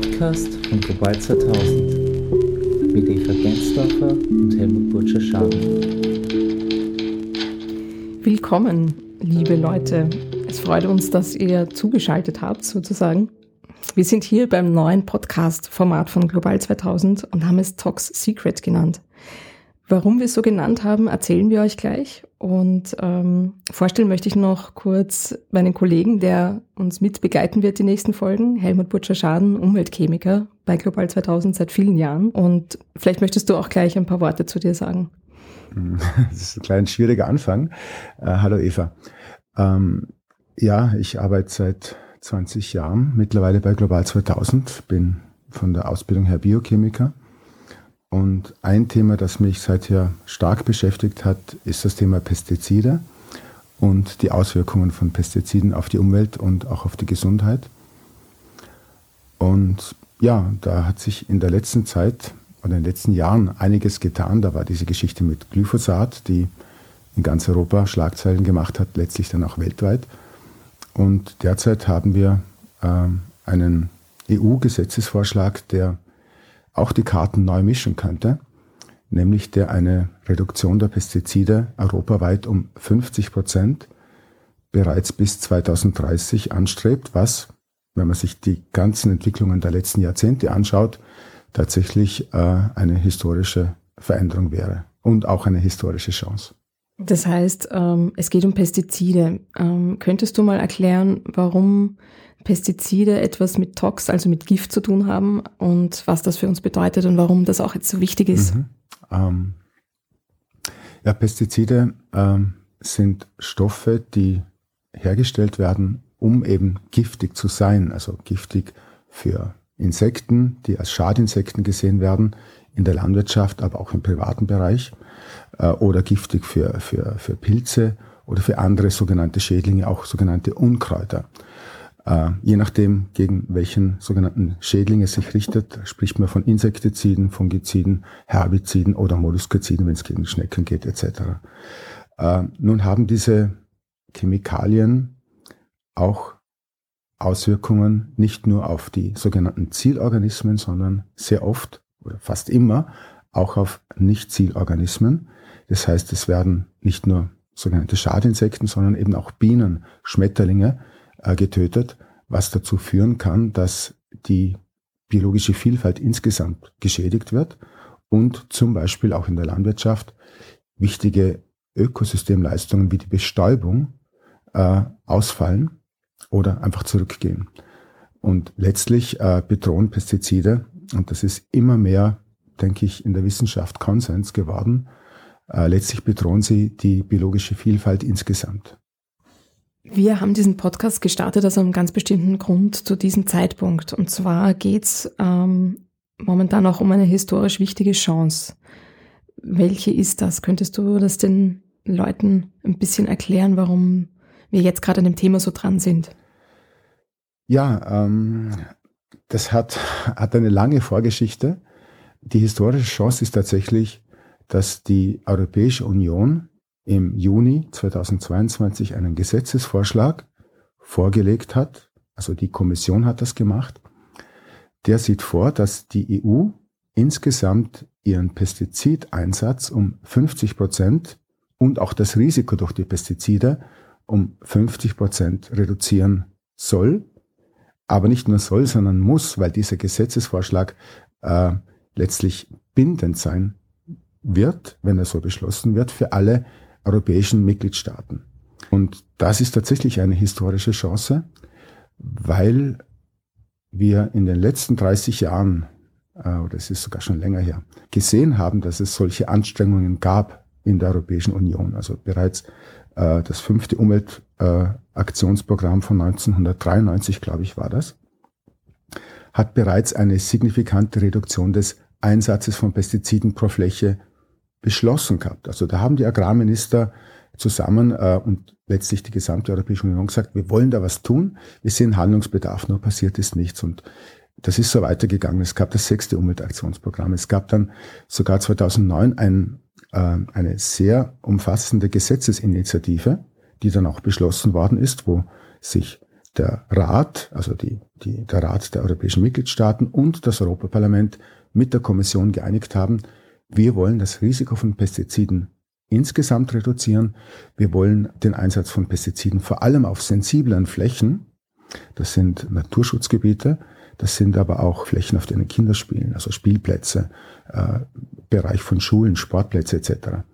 Podcast von Global 2000 mit Eva Gensdorfer und Helmut Burtscher-Schaden. Willkommen, liebe Leute. Es freut uns, dass ihr zugeschaltet habt, sozusagen. Wir sind hier beim neuen Podcast-Format von Global 2000 und haben es Talks Secret genannt. Warum wir es so genannt haben, erzählen wir euch gleich. Und ähm, vorstellen möchte ich noch kurz meinen Kollegen, der uns mit begleiten wird die nächsten Folgen, Helmut Butcher-Schaden, Umweltchemiker bei Global 2000 seit vielen Jahren. Und vielleicht möchtest du auch gleich ein paar Worte zu dir sagen. Das ist ein klein schwieriger Anfang. Äh, hallo Eva. Ähm, ja, ich arbeite seit 20 Jahren mittlerweile bei Global 2000, bin von der Ausbildung her Biochemiker und ein Thema, das mich seither stark beschäftigt hat, ist das Thema Pestizide und die Auswirkungen von Pestiziden auf die Umwelt und auch auf die Gesundheit. Und ja, da hat sich in der letzten Zeit oder in den letzten Jahren einiges getan. Da war diese Geschichte mit Glyphosat, die in ganz Europa Schlagzeilen gemacht hat, letztlich dann auch weltweit. Und derzeit haben wir äh, einen EU-Gesetzesvorschlag, der auch die Karten neu mischen könnte, nämlich der eine Reduktion der Pestizide europaweit um 50 Prozent bereits bis 2030 anstrebt, was, wenn man sich die ganzen Entwicklungen der letzten Jahrzehnte anschaut, tatsächlich äh, eine historische Veränderung wäre und auch eine historische Chance. Das heißt, ähm, es geht um Pestizide. Ähm, könntest du mal erklären, warum Pestizide etwas mit Tox, also mit Gift zu tun haben und was das für uns bedeutet und warum das auch jetzt so wichtig ist. Mhm. Ähm, ja, Pestizide ähm, sind Stoffe, die hergestellt werden, um eben giftig zu sein, also giftig für Insekten, die als Schadinsekten gesehen werden, in der Landwirtschaft, aber auch im privaten Bereich, äh, oder giftig für, für, für Pilze oder für andere sogenannte Schädlinge, auch sogenannte Unkräuter. Äh, je nachdem, gegen welchen sogenannten Schädling es sich richtet, spricht man von Insektiziden, Fungiziden, Herbiziden oder Molluskiziden, wenn es gegen Schnecken geht, etc. Äh, nun haben diese Chemikalien auch Auswirkungen nicht nur auf die sogenannten Zielorganismen, sondern sehr oft oder fast immer auch auf Nicht-Zielorganismen. Das heißt, es werden nicht nur sogenannte Schadinsekten, sondern eben auch Bienen, Schmetterlinge äh, getötet, was dazu führen kann, dass die biologische Vielfalt insgesamt geschädigt wird und zum Beispiel auch in der Landwirtschaft wichtige Ökosystemleistungen wie die Bestäubung äh, ausfallen oder einfach zurückgehen. Und letztlich äh, bedrohen Pestizide, und das ist immer mehr, denke ich, in der Wissenschaft Konsens geworden, äh, letztlich bedrohen sie die biologische Vielfalt insgesamt. Wir haben diesen Podcast gestartet aus einem ganz bestimmten Grund zu diesem Zeitpunkt. Und zwar geht's ähm, momentan auch um eine historisch wichtige Chance. Welche ist das? Könntest du das den Leuten ein bisschen erklären, warum wir jetzt gerade an dem Thema so dran sind? Ja, ähm, das hat, hat eine lange Vorgeschichte. Die historische Chance ist tatsächlich, dass die Europäische Union im Juni 2022 einen Gesetzesvorschlag vorgelegt hat, also die Kommission hat das gemacht, der sieht vor, dass die EU insgesamt ihren Pestizideinsatz um 50 Prozent und auch das Risiko durch die Pestizide um 50 Prozent reduzieren soll. Aber nicht nur soll, sondern muss, weil dieser Gesetzesvorschlag äh, letztlich bindend sein wird, wenn er so beschlossen wird, für alle europäischen Mitgliedstaaten. Und das ist tatsächlich eine historische Chance, weil wir in den letzten 30 Jahren, äh, oder es ist sogar schon länger her, gesehen haben, dass es solche Anstrengungen gab in der Europäischen Union. Also bereits äh, das fünfte Umweltaktionsprogramm von 1993, glaube ich, war das, hat bereits eine signifikante Reduktion des Einsatzes von Pestiziden pro Fläche beschlossen gehabt. Also da haben die Agrarminister zusammen äh, und letztlich die gesamte Europäische Union gesagt, wir wollen da was tun, wir sehen Handlungsbedarf, nur passiert ist nichts. Und das ist so weitergegangen. Es gab das sechste Umweltaktionsprogramm. Es gab dann sogar 2009 ein, äh, eine sehr umfassende Gesetzesinitiative, die dann auch beschlossen worden ist, wo sich der Rat, also die, die, der Rat der europäischen Mitgliedstaaten und das Europaparlament mit der Kommission geeinigt haben, wir wollen das Risiko von Pestiziden insgesamt reduzieren. Wir wollen den Einsatz von Pestiziden vor allem auf sensiblen Flächen, das sind Naturschutzgebiete, das sind aber auch Flächen, auf denen Kinder spielen, also Spielplätze, äh, Bereich von Schulen, Sportplätze etc.,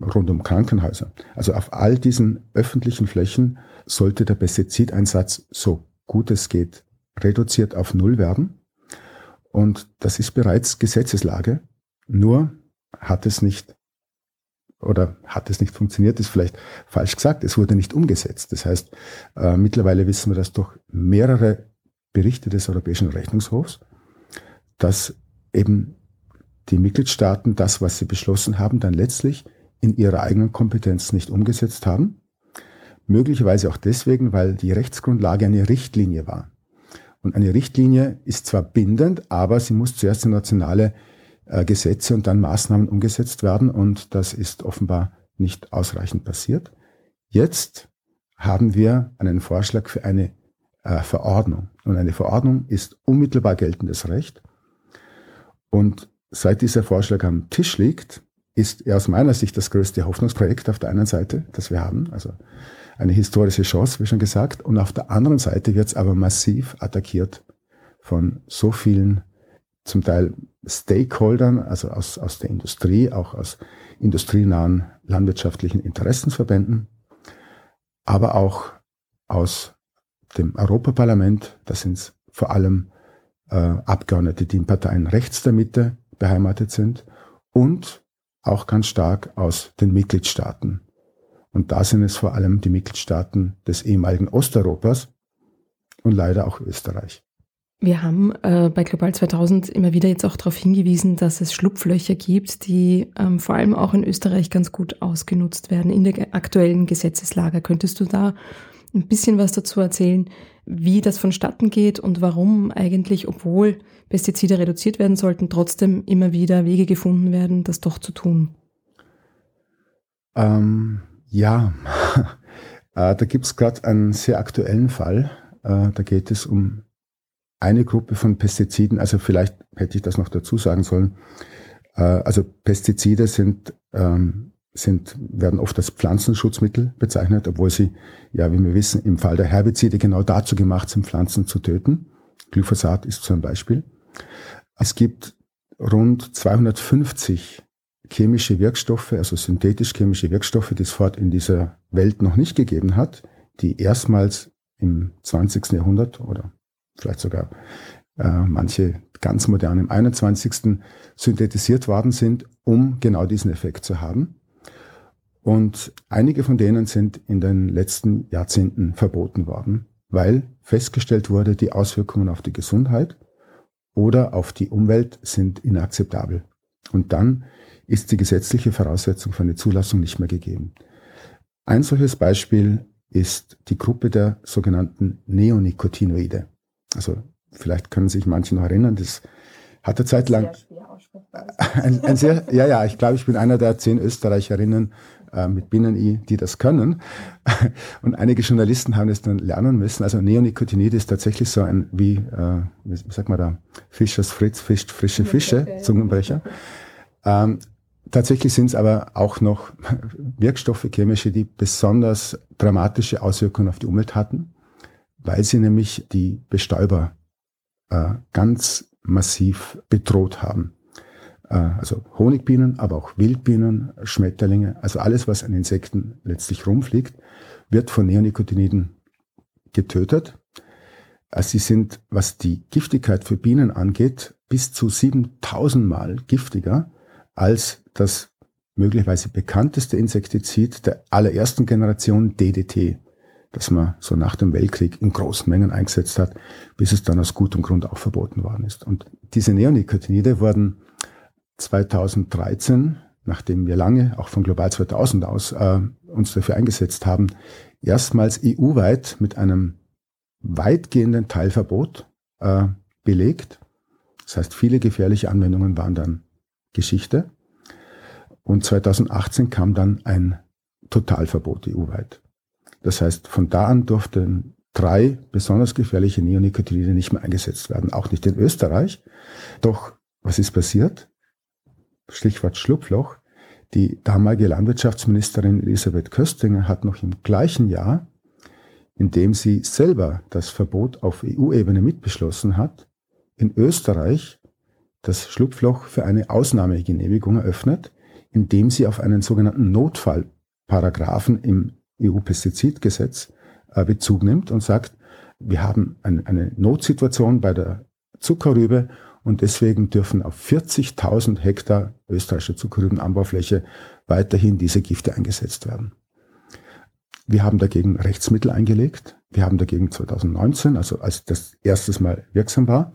rund um Krankenhäuser. Also auf all diesen öffentlichen Flächen sollte der Pestizideinsatz so gut es geht reduziert auf Null werden. Und das ist bereits Gesetzeslage. Nur hat es nicht oder hat es nicht funktioniert, ist vielleicht falsch gesagt. Es wurde nicht umgesetzt. Das heißt, äh, mittlerweile wissen wir das durch mehrere Berichte des Europäischen Rechnungshofs, dass eben die Mitgliedstaaten das, was sie beschlossen haben, dann letztlich in ihrer eigenen Kompetenz nicht umgesetzt haben. Möglicherweise auch deswegen, weil die Rechtsgrundlage eine Richtlinie war. Und eine Richtlinie ist zwar bindend, aber sie muss zuerst in nationale äh, Gesetze und dann Maßnahmen umgesetzt werden. Und das ist offenbar nicht ausreichend passiert. Jetzt haben wir einen Vorschlag für eine äh, Verordnung. Und eine Verordnung ist unmittelbar geltendes Recht. Und seit dieser Vorschlag am Tisch liegt, ist er aus meiner Sicht das größte Hoffnungsprojekt auf der einen Seite, das wir haben, also eine historische Chance, wie schon gesagt, und auf der anderen Seite wird es aber massiv attackiert von so vielen zum Teil Stakeholdern, also aus, aus der Industrie, auch aus industrienahen landwirtschaftlichen Interessensverbänden, aber auch aus dem Europaparlament, das sind vor allem äh, Abgeordnete, die in Parteien rechts der Mitte beheimatet sind und auch ganz stark aus den Mitgliedstaaten. Und da sind es vor allem die Mitgliedstaaten des ehemaligen Osteuropas und leider auch Österreich. Wir haben äh, bei Global 2000 immer wieder jetzt auch darauf hingewiesen, dass es Schlupflöcher gibt, die ähm, vor allem auch in Österreich ganz gut ausgenutzt werden in der aktuellen Gesetzeslage. Könntest du da ein bisschen was dazu erzählen, wie das vonstatten geht und warum eigentlich, obwohl Pestizide reduziert werden sollten, trotzdem immer wieder Wege gefunden werden, das doch zu tun? Ähm, ja, äh, da gibt es gerade einen sehr aktuellen Fall. Äh, da geht es um eine Gruppe von Pestiziden, also vielleicht hätte ich das noch dazu sagen sollen. Äh, also Pestizide sind, ähm, sind, werden oft als Pflanzenschutzmittel bezeichnet, obwohl sie, ja, wie wir wissen, im Fall der Herbizide genau dazu gemacht sind, Pflanzen zu töten. Glyphosat ist so ein Beispiel. Es gibt rund 250 chemische Wirkstoffe, also synthetisch-chemische Wirkstoffe, die es fort in dieser Welt noch nicht gegeben hat, die erstmals im 20. Jahrhundert oder vielleicht sogar äh, manche ganz modern im 21. synthetisiert worden sind, um genau diesen Effekt zu haben. Und einige von denen sind in den letzten Jahrzehnten verboten worden, weil festgestellt wurde, die Auswirkungen auf die Gesundheit oder auf die Umwelt sind inakzeptabel. Und dann ist die gesetzliche Voraussetzung für eine Zulassung nicht mehr gegeben. Ein solches Beispiel ist die Gruppe der sogenannten Neonicotinoide. Also vielleicht können sich manche noch erinnern, das hat eine Zeit lang ein, ein sehr, ja, ja, ich glaube, ich bin einer der zehn Österreicherinnen äh, mit Binnen-I, die das können. Und einige Journalisten haben es dann lernen müssen. Also Neonicotinoid ist tatsächlich so ein, wie, äh, wie sagt man da, Fischers Fritz fischt frische Fische, Zungenbrecher. Ähm, tatsächlich sind es aber auch noch Wirkstoffe, chemische, die besonders dramatische Auswirkungen auf die Umwelt hatten weil sie nämlich die Bestäuber äh, ganz massiv bedroht haben. Äh, also Honigbienen, aber auch Wildbienen, Schmetterlinge, also alles, was an Insekten letztlich rumfliegt, wird von Neonicotinoiden getötet. Also sie sind, was die Giftigkeit für Bienen angeht, bis zu 7000 Mal giftiger als das möglicherweise bekannteste Insektizid der allerersten Generation DDT das man so nach dem Weltkrieg in großen Mengen eingesetzt hat, bis es dann aus gutem Grund auch verboten worden ist. Und diese Neonicotinoide wurden 2013, nachdem wir lange auch von Global 2000 aus äh, uns dafür eingesetzt haben, erstmals EU-weit mit einem weitgehenden Teilverbot äh, belegt. Das heißt, viele gefährliche Anwendungen waren dann Geschichte. Und 2018 kam dann ein Totalverbot EU-weit. Das heißt, von da an durften drei besonders gefährliche Neonicotinoide nicht mehr eingesetzt werden, auch nicht in Österreich. Doch was ist passiert? Stichwort Schlupfloch. Die damalige Landwirtschaftsministerin Elisabeth Köstinger hat noch im gleichen Jahr, in dem sie selber das Verbot auf EU-Ebene mitbeschlossen hat, in Österreich das Schlupfloch für eine Ausnahmegenehmigung eröffnet, indem sie auf einen sogenannten Notfallparagraphen im EU-Pestizidgesetz äh, Bezug nimmt und sagt, wir haben eine, Notsituation bei der Zuckerrübe und deswegen dürfen auf 40.000 Hektar österreichische Zuckerrübenanbaufläche weiterhin diese Gifte eingesetzt werden. Wir haben dagegen Rechtsmittel eingelegt. Wir haben dagegen 2019, also als das erstes Mal wirksam war,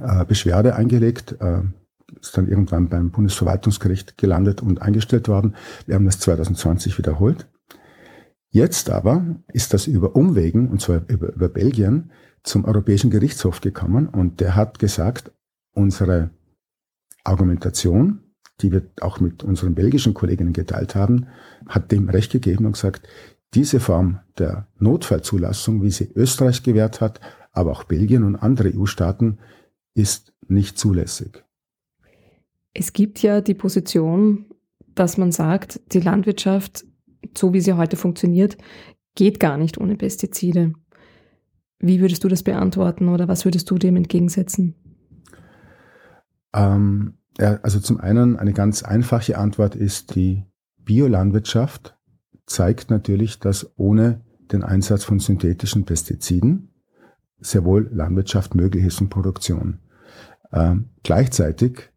äh, Beschwerde eingelegt, äh, ist dann irgendwann beim Bundesverwaltungsgericht gelandet und eingestellt worden. Wir haben das 2020 wiederholt. Jetzt aber ist das über Umwegen, und zwar über, über Belgien, zum Europäischen Gerichtshof gekommen und der hat gesagt, unsere Argumentation, die wir auch mit unseren belgischen Kolleginnen geteilt haben, hat dem Recht gegeben und gesagt, diese Form der Notfallzulassung, wie sie Österreich gewährt hat, aber auch Belgien und andere EU-Staaten, ist nicht zulässig. Es gibt ja die Position, dass man sagt, die Landwirtschaft, so wie sie heute funktioniert, geht gar nicht ohne Pestizide. Wie würdest du das beantworten oder was würdest du dem entgegensetzen? Ähm, also zum einen eine ganz einfache Antwort ist, die Biolandwirtschaft zeigt natürlich, dass ohne den Einsatz von synthetischen Pestiziden sehr wohl Landwirtschaft möglich ist und Produktion. Ähm, gleichzeitig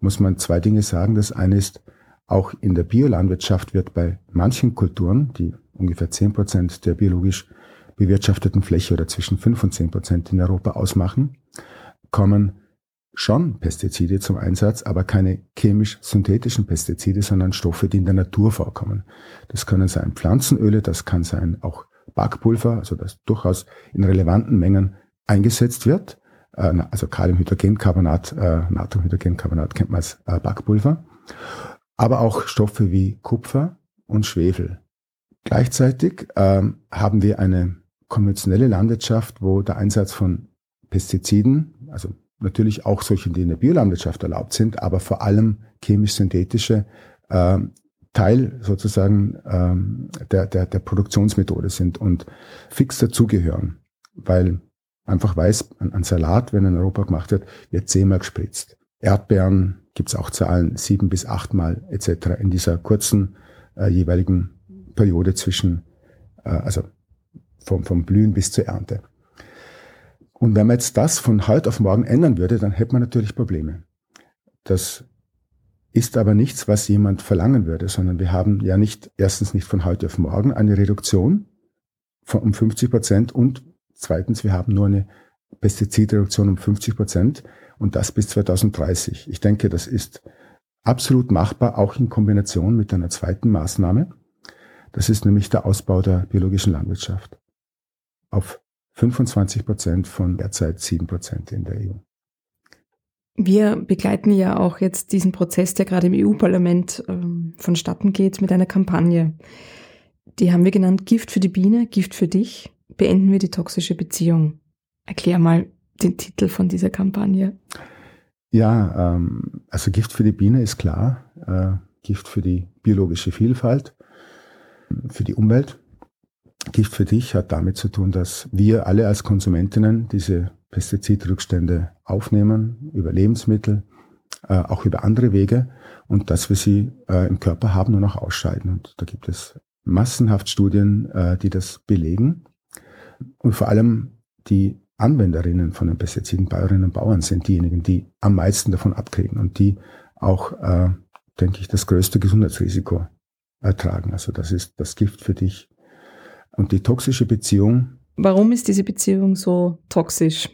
muss man zwei Dinge sagen. Das eine ist, auch in der Biolandwirtschaft wird bei manchen Kulturen, die ungefähr zehn Prozent der biologisch bewirtschafteten Fläche oder zwischen fünf und zehn Prozent in Europa ausmachen, kommen schon Pestizide zum Einsatz, aber keine chemisch-synthetischen Pestizide, sondern Stoffe, die in der Natur vorkommen. Das können sein Pflanzenöle, das kann sein auch Backpulver, also das durchaus in relevanten Mengen eingesetzt wird. Äh, also Kaliumhydrogencarbonat, äh, Natriumhydrogencarbonat kennt man als äh, Backpulver. Aber auch Stoffe wie Kupfer und Schwefel. Gleichzeitig ähm, haben wir eine konventionelle Landwirtschaft, wo der Einsatz von Pestiziden, also natürlich auch solche, die in der Biolandwirtschaft erlaubt sind, aber vor allem chemisch-synthetische äh, Teil sozusagen ähm, der, der, der Produktionsmethode sind und fix dazugehören, weil einfach weiß, ein, ein Salat, wenn er in Europa gemacht wird, wird zehnmal gespritzt. Erdbeeren gibt's auch Zahlen sieben bis achtmal etc. in dieser kurzen äh, jeweiligen Periode zwischen, äh, also vom, vom Blühen bis zur Ernte. Und wenn man jetzt das von heute auf morgen ändern würde, dann hätte man natürlich Probleme. Das ist aber nichts, was jemand verlangen würde, sondern wir haben ja nicht, erstens nicht von heute auf morgen eine Reduktion von um 50 Prozent und zweitens, wir haben nur eine Pestizidreduktion um 50 Prozent und das bis 2030. Ich denke, das ist absolut machbar, auch in Kombination mit einer zweiten Maßnahme. Das ist nämlich der Ausbau der biologischen Landwirtschaft auf 25 Prozent von derzeit 7 Prozent in der EU. Wir begleiten ja auch jetzt diesen Prozess, der gerade im EU-Parlament ähm, vonstatten geht, mit einer Kampagne. Die haben wir genannt Gift für die Biene, Gift für dich. Beenden wir die toxische Beziehung. Erklär mal den Titel von dieser Kampagne. Ja, ähm, also Gift für die Biene ist klar. Äh, Gift für die biologische Vielfalt, für die Umwelt. Gift für dich hat damit zu tun, dass wir alle als Konsumentinnen diese Pestizidrückstände aufnehmen, über Lebensmittel, äh, auch über andere Wege und dass wir sie äh, im Körper haben und auch ausscheiden. Und da gibt es massenhaft Studien, äh, die das belegen. Und vor allem die Anwenderinnen von den Pestiziden, Bäuerinnen und Bauern sind diejenigen, die am meisten davon abkriegen und die auch, äh, denke ich, das größte Gesundheitsrisiko ertragen. Also das ist das Gift für dich und die toxische Beziehung. Warum ist diese Beziehung so toxisch?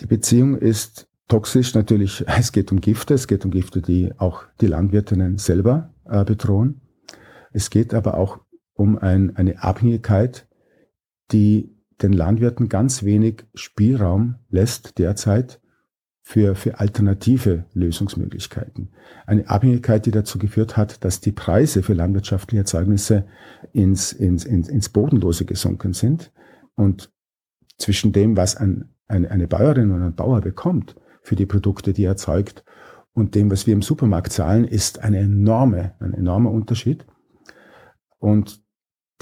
Die Beziehung ist toxisch natürlich. Es geht um Gifte, es geht um Gifte, die auch die Landwirtinnen selber äh, bedrohen. Es geht aber auch um ein, eine Abhängigkeit, die den Landwirten ganz wenig Spielraum lässt derzeit für, für alternative Lösungsmöglichkeiten. Eine Abhängigkeit, die dazu geführt hat, dass die Preise für landwirtschaftliche Erzeugnisse ins, ins, ins, ins Bodenlose gesunken sind und zwischen dem, was ein, eine, eine Bäuerin und ein Bauer bekommt für die Produkte, die er erzeugt, und dem, was wir im Supermarkt zahlen, ist eine enorme, ein enormer Unterschied. Und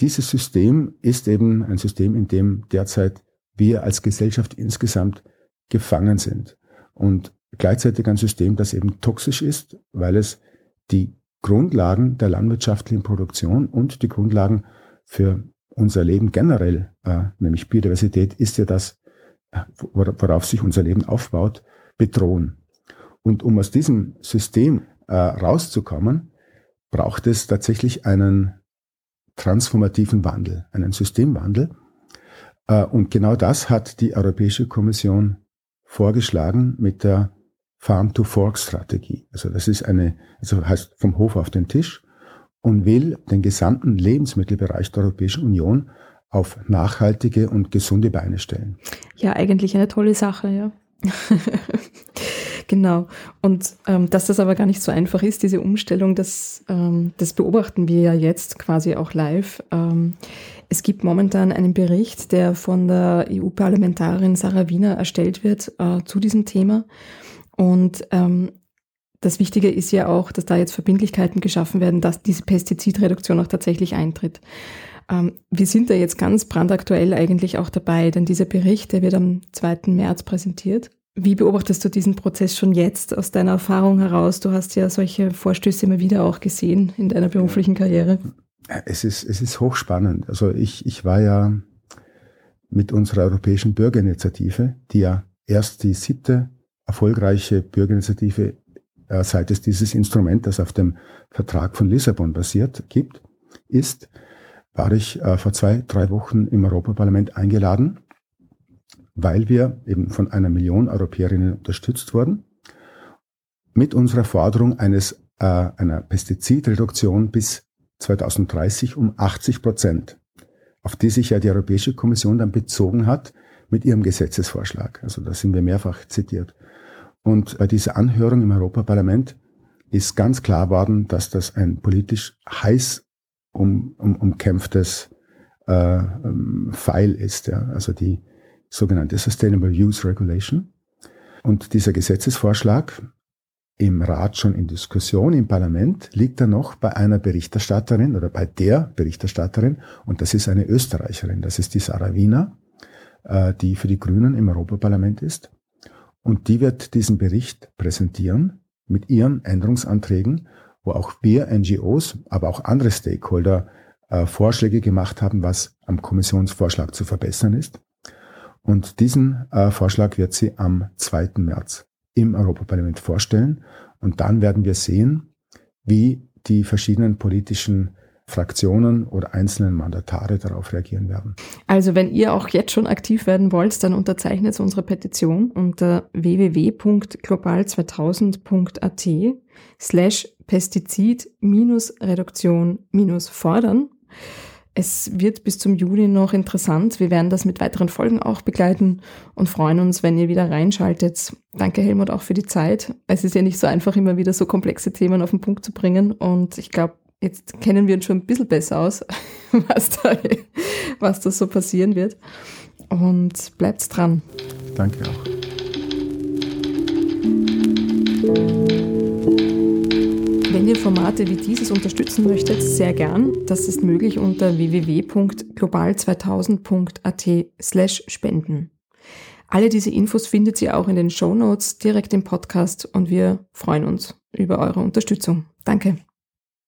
dieses System ist eben ein System, in dem derzeit wir als Gesellschaft insgesamt gefangen sind. Und gleichzeitig ein System, das eben toxisch ist, weil es die Grundlagen der landwirtschaftlichen Produktion und die Grundlagen für unser Leben generell, äh, nämlich Biodiversität, ist ja das, äh, worauf sich unser Leben aufbaut, bedrohen. Und um aus diesem System äh, rauszukommen, braucht es tatsächlich einen transformativen Wandel, einen Systemwandel. Und genau das hat die Europäische Kommission vorgeschlagen mit der Farm-to-Fork-Strategie. Also das ist eine, also heißt vom Hof auf den Tisch und will den gesamten Lebensmittelbereich der Europäischen Union auf nachhaltige und gesunde Beine stellen. Ja, eigentlich eine tolle Sache, ja. Genau. Und ähm, dass das aber gar nicht so einfach ist, diese Umstellung, das, ähm, das beobachten wir ja jetzt quasi auch live. Ähm, es gibt momentan einen Bericht, der von der EU-Parlamentarin Sarah Wiener erstellt wird äh, zu diesem Thema. Und ähm, das Wichtige ist ja auch, dass da jetzt Verbindlichkeiten geschaffen werden, dass diese Pestizidreduktion auch tatsächlich eintritt. Ähm, wir sind da jetzt ganz brandaktuell eigentlich auch dabei, denn dieser Bericht, der wird am 2. März präsentiert. Wie beobachtest du diesen Prozess schon jetzt aus deiner Erfahrung heraus? Du hast ja solche Vorstöße immer wieder auch gesehen in deiner beruflichen Karriere. Es ist, es ist hochspannend. Also ich, ich war ja mit unserer europäischen Bürgerinitiative, die ja erst die siebte erfolgreiche Bürgerinitiative, äh, seit es dieses Instrument, das auf dem Vertrag von Lissabon basiert, gibt, ist, war ich äh, vor zwei, drei Wochen im Europaparlament eingeladen weil wir eben von einer Million Europäerinnen unterstützt wurden, mit unserer Forderung eines, äh, einer Pestizidreduktion bis 2030 um 80 Prozent, auf die sich ja die Europäische Kommission dann bezogen hat mit ihrem Gesetzesvorschlag. Also da sind wir mehrfach zitiert. Und bei dieser Anhörung im Europaparlament ist ganz klar worden, dass das ein politisch heiß um, um, umkämpftes äh, ähm, Pfeil ist. Ja. Also die sogenannte Sustainable Use Regulation. Und dieser Gesetzesvorschlag im Rat schon in Diskussion, im Parlament, liegt er noch bei einer Berichterstatterin oder bei der Berichterstatterin, und das ist eine Österreicherin, das ist die Sarah Wiener, äh, die für die Grünen im Europaparlament ist. Und die wird diesen Bericht präsentieren mit ihren Änderungsanträgen, wo auch wir NGOs, aber auch andere Stakeholder äh, Vorschläge gemacht haben, was am Kommissionsvorschlag zu verbessern ist. Und diesen äh, Vorschlag wird sie am 2. März im Europaparlament vorstellen. Und dann werden wir sehen, wie die verschiedenen politischen Fraktionen oder einzelnen Mandatare darauf reagieren werden. Also wenn ihr auch jetzt schon aktiv werden wollt, dann unterzeichnet unsere Petition unter www.global2000.at slash Pestizid-Reduktion-Fordern. Es wird bis zum Juli noch interessant. Wir werden das mit weiteren Folgen auch begleiten und freuen uns, wenn ihr wieder reinschaltet. Danke Helmut auch für die Zeit. Es ist ja nicht so einfach, immer wieder so komplexe Themen auf den Punkt zu bringen. Und ich glaube, jetzt kennen wir uns schon ein bisschen besser aus, was da, was da so passieren wird. Und bleibt dran. Danke auch. Wenn ihr Formate wie dieses unterstützen möchtet, sehr gern. Das ist möglich unter www.global2000.at slash spenden. Alle diese Infos findet ihr auch in den Show Notes direkt im Podcast und wir freuen uns über eure Unterstützung. Danke.